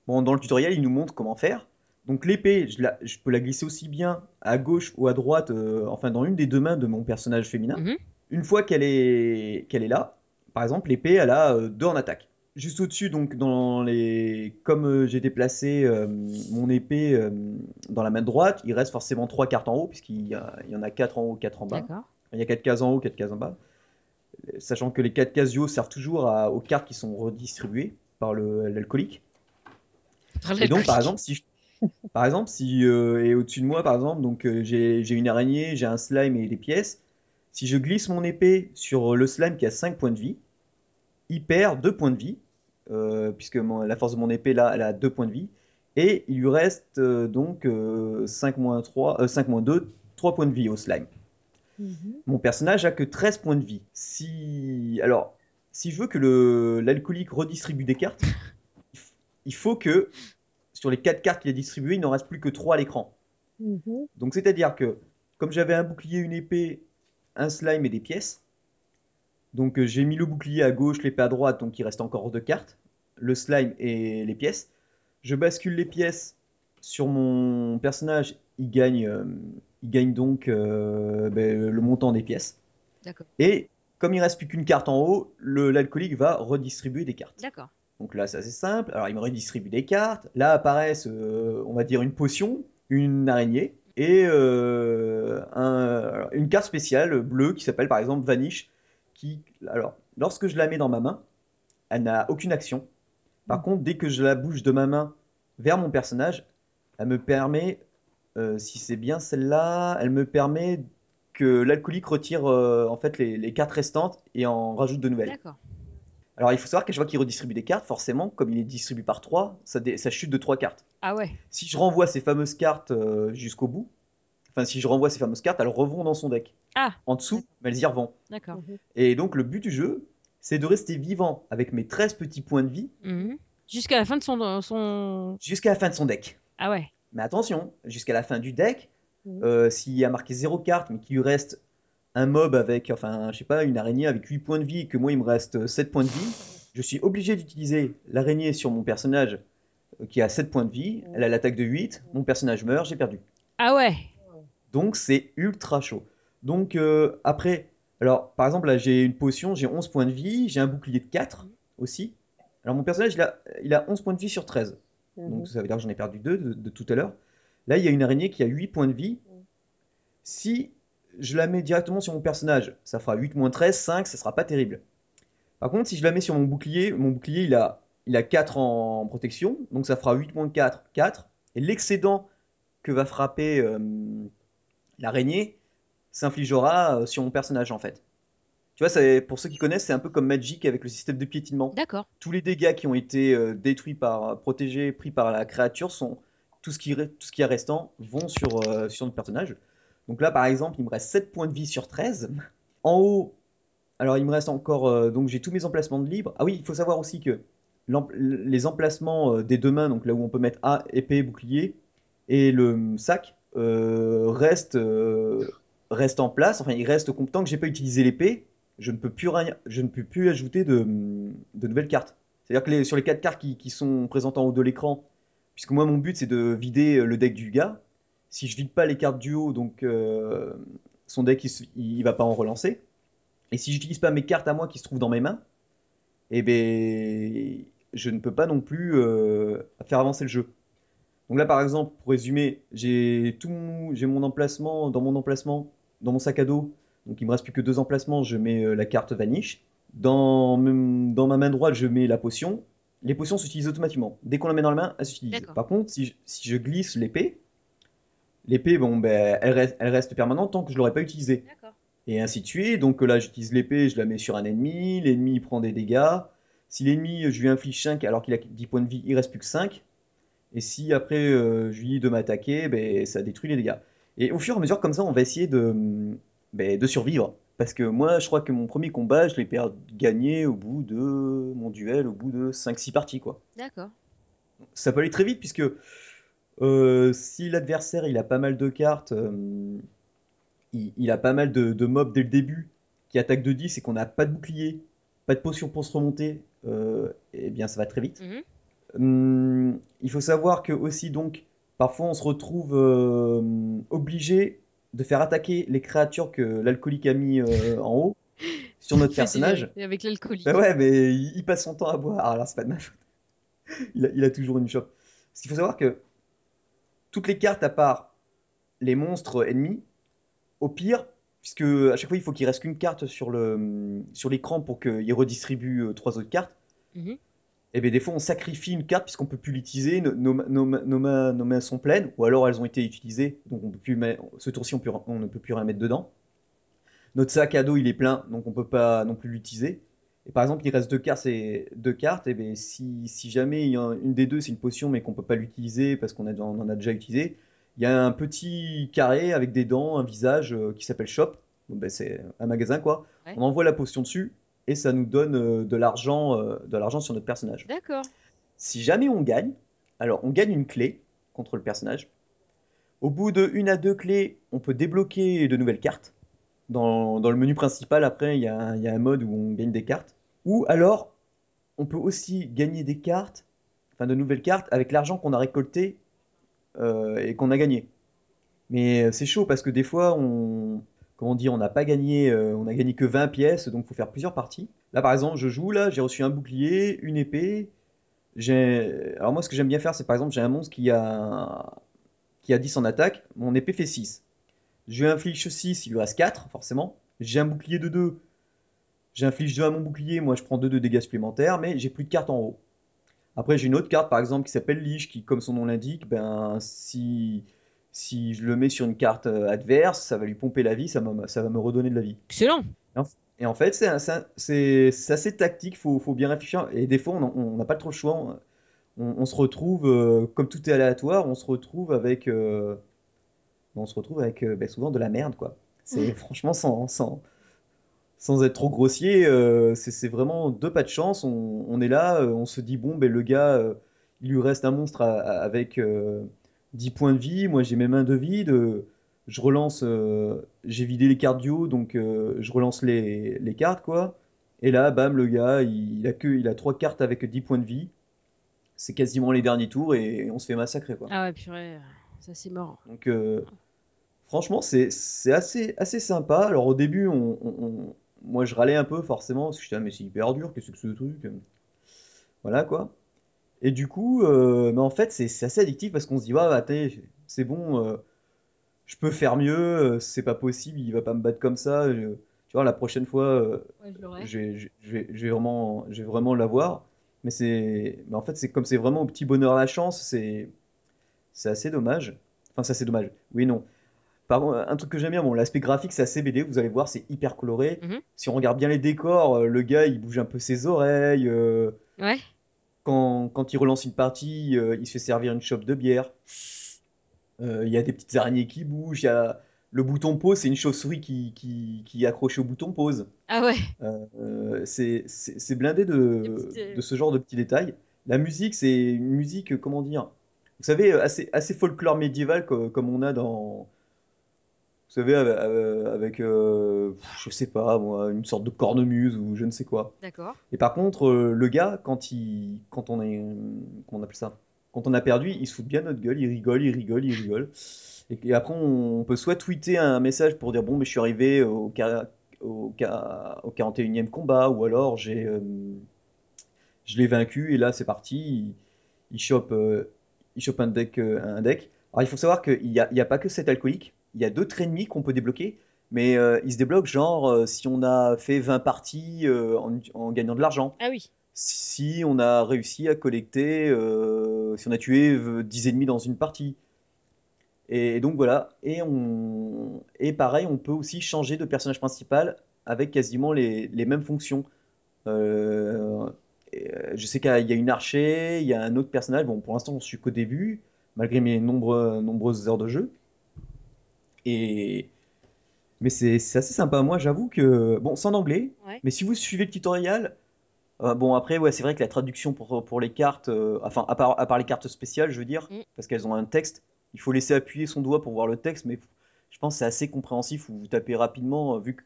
bon, dans le tutoriel, il nous montre comment faire. Donc l'épée, je, la- je peux la glisser aussi bien à gauche ou à droite, euh, enfin dans une des deux mains de mon personnage féminin. Mhm. Une fois qu'elle est, qu'elle est là, par exemple, l'épée, elle a euh, deux en attaque. Juste au-dessus, donc, dans les... comme euh, j'ai déplacé mon épée dans la main droite, il reste forcément trois cartes en haut, puisqu'il y, a- il y en a quatre en haut, quatre en bas. Il y a quatre cases en haut, quatre cases en bas. Sachant que les quatre cases du haut servent toujours à- aux cartes qui sont redistribuées par le- l'alcoolique. Et donc, par exemple, si je- par exemple, si euh, et au-dessus de moi, par exemple, donc euh, j'ai une araignée, j'ai un slime et des pièces. Si je glisse mon épée sur le slime qui a 5 points de vie, il perd 2 points de vie, euh, puisque mon- la force de mon épée là, elle a 2 points de vie, et il lui reste euh, donc euh, 5 moins 3, euh, 5 moins 2, 3 points de vie au slime. Mhm. Mon personnage a que 13 points de vie. Si alors, si je veux que l'alcoolique redistribue des cartes, il faut que sur les 4 cartes qu'il a distribuées, il n'en reste plus que 3 à l'écran. Mhm. Donc c'est-à-dire que comme j'avais un bouclier, une épée, un slime et des pièces, donc euh, j'ai mis le bouclier à gauche, l'épée à droite, donc il reste encore deux cartes, le slime et les pièces. Je bascule les pièces sur mon personnage, il gagne, euh, il gagne donc euh, ben, le montant des pièces. Et comme il reste plus qu'une carte en haut, l'alcoolique va redistribuer des cartes. D'accord. Donc là, c'est assez simple. Alors, il me redistribue des cartes. Là apparaissent, euh, on va dire, une potion, une araignée et euh, un- une carte spéciale bleue qui s'appelle par exemple Vanish. Qui, alors, lorsque je la mets dans ma main, elle n'a aucune action. Par Mhm. contre, dès que je la bouge de ma main vers mon personnage, elle me permet, euh, si c'est bien celle-là, elle me permet que l'alcoolique retire euh, en fait les, les cartes restantes et en rajoute de nouvelles. D'accord. Alors il faut savoir qu'à chaque fois qu'il redistribue des cartes, forcément, comme il est distribué par 3, ça, dé- ça chute de 3 cartes. Ah ouais. Si je renvoie ces fameuses cartes euh, jusqu'au bout, enfin si je renvoie ces fameuses cartes, elles revont dans son deck. Ah. En dessous, mais elles y revont. D'accord. Et donc le but du jeu, c'est de rester vivant avec mes 13 petits points de vie Mhm. Jusqu'à la fin de son, son. jusqu'à la fin de son deck. Ah ouais. Mais attention, jusqu'à la fin du deck, Mhm. euh, s'il y a marqué 0 carte, mais qu'il lui reste un mob avec, enfin, je sais pas, une araignée avec 8 points de vie et que moi il me reste 7 points de vie, je suis obligé d'utiliser l'araignée sur mon personnage euh, qui a 7 points de vie. Elle a l'attaque de 8, mon personnage meurt, j'ai perdu. Ah ouais. Donc c'est ultra chaud. Donc euh, après, alors par exemple là j'ai une potion, j'ai 11 points de vie, j'ai un bouclier de 4 aussi. Alors mon personnage il a, il a 11 points de vie sur 13. Mhm. Donc ça veut dire que j'en ai perdu 2 de, de tout à l'heure. Là, il y a une araignée qui a 8 points de vie. Si je la mets directement sur mon personnage, ça fera 8 moins 13, 5, ça sera pas terrible. Par contre, si je la mets sur mon bouclier, mon bouclier il a, il a 4 en protection, donc ça fera 8 moins 4, 4. Et l'excédent que va frapper euh, l'araignée s'infligera euh, sur mon personnage en fait. Tu vois, pour ceux qui connaissent, c'est un peu comme Magic avec le système de piétinement D'accord. tous les dégâts qui ont été euh, détruits par, protégés, pris par la créature sont tout ce qui, tout ce qui est restant vont sur, euh, sur notre personnage. Donc là, par exemple, il me reste 7 points de vie sur 13. En haut, alors il me reste encore, euh, donc j'ai tous mes emplacements de libre. Ah oui, il faut savoir aussi que les emplacements euh, des deux mains, donc là où on peut mettre A, épée, bouclier, et le sac, euh, restent, en place. Enfin, restent comme tant que j'ai pas utilisé l'épée, je ne peux plus ajouter de, nouvelles cartes. C'est-à-dire que sur les quatre cartes qui, qui sont présentes en haut de l'écran, puisque moi mon but c'est de vider le deck du gars, si je vide pas les cartes du haut, donc euh, son deck il, il va pas en relancer. Et si j'utilise pas mes cartes à moi qui se trouvent dans mes mains, eh ben, je ne peux pas non plus euh, faire avancer le jeu. Donc là, par exemple, pour résumer, j'ai tout, mon- j'ai mon emplacement, dans mon emplacement, dans mon sac à dos, donc il me reste plus que deux emplacements, je mets euh, la carte Vanish. Dans, dans ma main droite, je mets la potion. Les potions s'utilisent automatiquement. Dès qu'on la met dans la main, elle s'utilise. D'accord. Par contre, si je, si je glisse l'épée, l'épée, bon, ben, elle reste, elle reste permanente tant que je l'aurais pas utilisée. Et ainsi de suite. Donc là, j'utilise l'épée, je la mets sur un ennemi, l'ennemi prend des dégâts. Si l'ennemi, je lui inflige 5 alors qu'il a 10 points de vie, il reste plus que 5. Et si après, euh, je lui dis de m'attaquer, ben, ça détruit les dégâts. Et au fur et à mesure, comme ça, on va essayer de, ben, de survivre. Parce que moi, je crois que mon premier combat, je l'ai gagné au bout de mon duel, au bout de 5-6 parties, quoi. D'accord. Ça peut aller très vite, puisque euh, si l'adversaire, il a pas mal de cartes, euh, il, il a pas mal de, de mobs dès le début qui attaquent de 10 et qu'on n'a pas de bouclier, pas de potion pour se remonter, euh, eh bien ça va très vite. Mhm. Hum, il faut savoir que aussi donc parfois on se retrouve euh, obligé de faire attaquer les créatures que l'alcoolique a mis en haut sur notre personnage. Et avec l'alcoolique. Bah ouais, mais il, il passe son temps à boire, alors c'est pas de ma faute. Il a, il a toujours une chope. Parce qu'il faut savoir que toutes les cartes à part les monstres ennemis, au pire, puisque à chaque fois il faut qu'il reste qu'une carte sur le sur l'écran pour qu'il redistribue euh, trois autres cartes, Mhm. et bien des fois on sacrifie une carte puisqu'on peut plus l'utiliser, nos, nos, nos mains- nos sont pleines, ou alors elles ont été utilisées, donc on peut plus mettre- ce tour-ci on, ne peut plus rien mettre dedans. Notre sac à dos il est plein, donc on peut pas non plus l'utiliser. Et par exemple, il reste deux cartes, et deux cartes, et ben si, si jamais il y a une des deux c'est une potion mais qu'on peut pas l'utiliser parce qu'on en a déjà utilisé, il y a un petit carré avec des dents, un visage euh, qui s'appelle Shop. Ben, c'est un magasin quoi. Ouais. On envoie la potion dessus et ça nous donne euh, de l'argent, euh, de l'argent sur notre personnage. D'accord. Si jamais on gagne, alors on gagne une clé contre le personnage. Au bout de une à deux clés, on peut débloquer de nouvelles cartes. Dans, dans le menu principal, après, il y, a un- il y a un mode où on gagne des cartes. Ou alors, on peut aussi gagner des cartes, enfin de nouvelles cartes, avec l'argent qu'on a récolté euh, et qu'on a gagné. Mais euh, c'est chaud parce que des fois, on, comment dire, on n'a pas gagné, euh, on a gagné que 20 pièces, donc faut faire plusieurs parties. Là, par exemple, je joue, là, j'ai reçu un bouclier, une épée. Alors moi, ce que j'aime bien faire, c'est par exemple, j'ai un monstre qui a... qui a 10 en attaque, mon épée fait 6. Je lui inflige 6, il lui reste 4, forcément. J'ai un bouclier de 2. J'inflige 2 à mon bouclier, moi je prends 2 de dégâts supplémentaires, mais j'ai plus de cartes en haut. Après, j'ai une autre carte, par exemple, qui s'appelle Liche, qui, comme son nom l'indique, ben, si, si je le mets sur une carte euh, adverse, ça va lui pomper la vie, ça, va me redonner de la vie. Excellent. Et en fait, c'est assez tactique, faut, faut bien réfléchir. Et des fois, on n'a pas trop le choix. On, se retrouve, euh, comme tout est aléatoire, on se retrouve avec, euh, on se retrouve avec euh, ben, souvent de la merde, quoi. C'est franchement sans, sans, sans être trop grossier, euh, c'est vraiment deux pas de chance. On, on est là, euh, on se dit, bon, ben, le gars, euh, il lui reste un monstre à- à- avec euh, 10 points de vie. Moi, j'ai mes mains de vide. je relance, j'ai vidé les haut, donc je relance les, les cartes, quoi. Et là, bam, le gars, il, il a que, il a trois cartes avec 10 points de vie. C'est quasiment les derniers tours et on se fait massacrer, quoi. Ah ouais, purée. Ça, c'est mort. Donc, franchement, c'est c'est assez, assez sympa. Alors, au début, on, on- on- moi, je râlais un peu, forcément, parce que je disais, ah, mais c'est hyper dur, qu'est-ce que c'est que ce truc? Voilà, quoi. Et du coup, euh, mais en fait, c'est assez addictif parce qu'on se dit, ah, bah, t'es- c'est bon, euh, je peux faire mieux, euh, c'est pas possible, il va pas me battre comme ça. je- tu vois, la prochaine fois, Ouais, je vais, vraiment, vraiment l'avoir. Mais c'est, mais en fait, c'est comme c'est vraiment au petit bonheur la chance, c'est, c'est assez dommage. Enfin, c'est assez dommage. Oui, et non. Un truc que j'aime bien, bon, l'aspect graphique, c'est assez BD, vous allez voir, c'est hyper coloré. Mhm. Si on regarde bien les décors, euh, le gars, il bouge un peu ses oreilles. euh, Ouais. quand, quand il relance une partie, euh, il se fait servir une chope de bière. Euh, Il y a des petites araignées qui bougent. Y a le bouton pause, c'est une chauve-souris qui, qui, qui est accrochée au bouton pause. Ah ouais. Euh, c'est blindé de, petites, de ce genre de petits détails. La musique, c'est une musique, comment dire, vous savez, assez, assez folklore médiéval co- comme, on a dans, vous savez, avec, euh, je sais pas moi, une sorte de cornemuse ou je ne sais quoi. D'accord. Et par contre, euh, le gars, quand il, quand on est, comment on appelle ça? Quand on a perdu, il se fout bien de notre gueule, il rigole, il rigole, il rigole. Et, et après, on, peut soit tweeter un message pour dire, bon, mais je suis arrivé au, au, au 41e combat, ou alors j'ai, euh, je l'ai vaincu et là c'est parti. Il, il chope, euh, il chope un deck, un deck. Alors il faut savoir qu'il n'y a, a pas que cet alcoolique, il y a d'autres ennemis qu'on peut débloquer, mais euh, ils se débloquent genre euh, si on a fait 20 parties euh, en, en gagnant de l'argent. Ah oui. Si on a réussi à collecter, si on a tué euh, 10 ennemis dans une partie. Et, et donc voilà. Et, on, et pareil, on peut aussi changer de personnage principal avec quasiment les, les mêmes fonctions. Euh, je sais qu'il y a une archer, il y a un autre personnage. Bon, pour l'instant, on suis qu'au début, malgré mes nombreux, nombreuses heures de jeu. Et, mais c'est assez sympa. Moi, j'avoue que, bon, c'est en anglais, Ouais. mais si vous suivez le tutoriel, euh, bon, après, ouais, c'est vrai que la traduction pour, pour les cartes, euh, enfin, à part, à part les cartes spéciales, je veux dire, Mm. parce qu'elles ont un texte, il faut laisser appuyer son doigt pour voir le texte, mais je pense que c'est assez compréhensif. Vous, vous tapez rapidement, euh, vu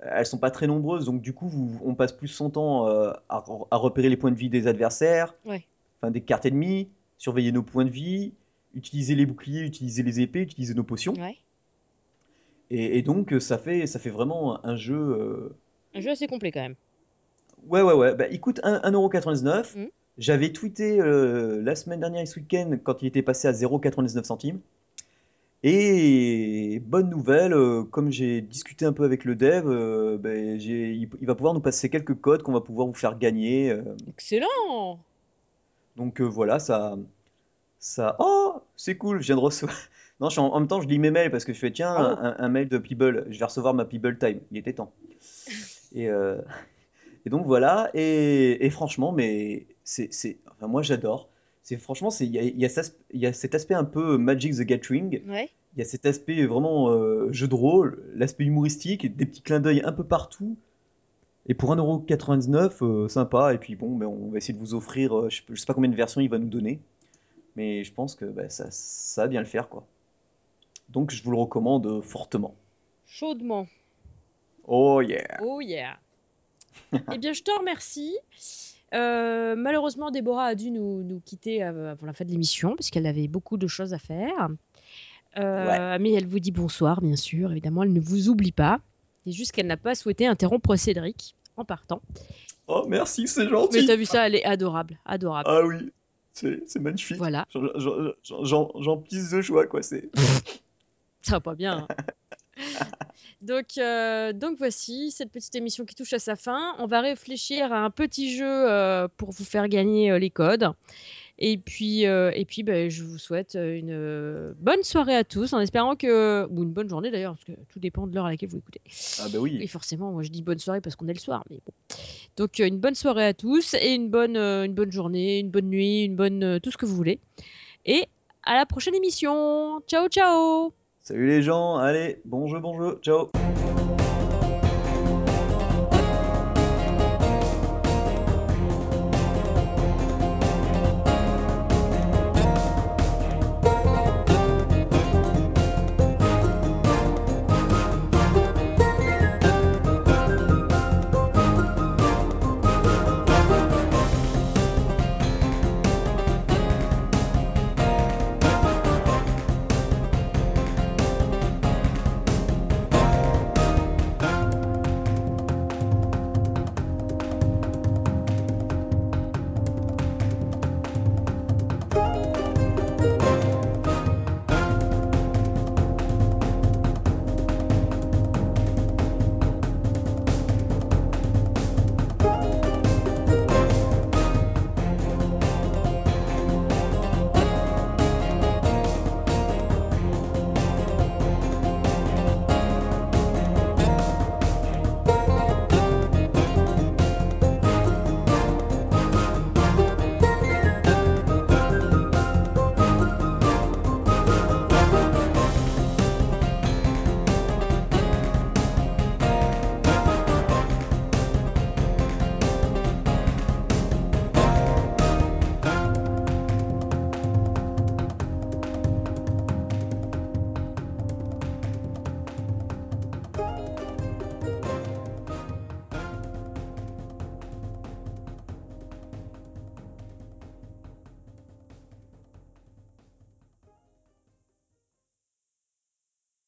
qu'elles sont pas très nombreuses, donc du coup, vous- on passe plus son temps euh, à, à repérer les points de vie des adversaires, Ouais. enfin, des cartes ennemies, surveiller nos points de vie, utiliser les boucliers, utiliser les épées, utiliser nos potions. Ouais. Et, et donc, ça fait, ça fait vraiment un jeu. euh, Un jeu assez complet quand même. Ouais, ouais, ouais. Bah, il coûte 1- 1,99€. Mhm. J'avais tweeté euh, la semaine dernière et ce week-end quand il était passé à 0,99 centimes. Et bonne nouvelle, euh, comme j'ai discuté un peu avec le dev, j'ai- il, il va pouvoir nous passer quelques codes qu'on va pouvoir vous faire gagner. Excellent. donc voilà, ça, ça. Oh, c'est cool, je viens de recevoir. Non, je suis en, en même temps, je lis mes mails parce que je fais tiens, Bravo. un, un mail de Peeble, je vais recevoir ma Peeble Time. Il était temps. Et, euh, et donc voilà, et, et franchement, mais c'est, enfin, moi j'adore. C'est franchement, il y a, il y a cet aspe- il y a cet aspect un peu Magic the Gathering. Ouais. Il y a cet aspect vraiment euh, jeu de rôle, l'aspect humoristique, des petits clins d'œil un peu partout. Et pour 1,99€, euh, sympa. Et puis bon, ben, on va essayer de vous offrir, euh, je sais, je sais pas combien de versions il va nous donner. Mais je pense que ben, ça, ça va bien le faire, quoi. Donc je vous le recommande fortement. Chaudement. Oh yeah! Oh yeah. eh bien, je te remercie. Euh, malheureusement, Déborah a dû nous, nous quitter av- avant la fin de l'émission parce qu'elle avait beaucoup de choses à faire. Euh, Mais elle vous dit bonsoir, bien sûr. Évidemment, elle ne vous oublie pas. C'est juste qu'elle n'a pas souhaité interrompre Cédric en partant. Oh merci, c'est Mais gentil! t'as vu ça, elle est adorable, adorable. Ah oui, c'est magnifique. Voilà, j'en pisse de joie, quoi. C'est... ça va pas bien. hein. donc, euh, donc voici cette petite émission qui touche à sa fin. On va réfléchir à un petit jeu euh, pour vous faire gagner euh, les codes. Et puis, et puis ben, je vous souhaite une bonne soirée à tous, en espérant que. Ou une bonne journée d'ailleurs, parce que tout dépend de l'heure à laquelle vous écoutez. Ah bah oui. Et forcément, moi je dis bonne soirée parce qu'on est le soir, mais bon. Donc, une bonne soirée à tous et une bonne, une bonne journée, une bonne nuit, une bonne. tout ce que vous voulez. Et à la prochaine émission. Ciao, ciao! Salut les gens, allez, bon jeu, bon jeu, ciao!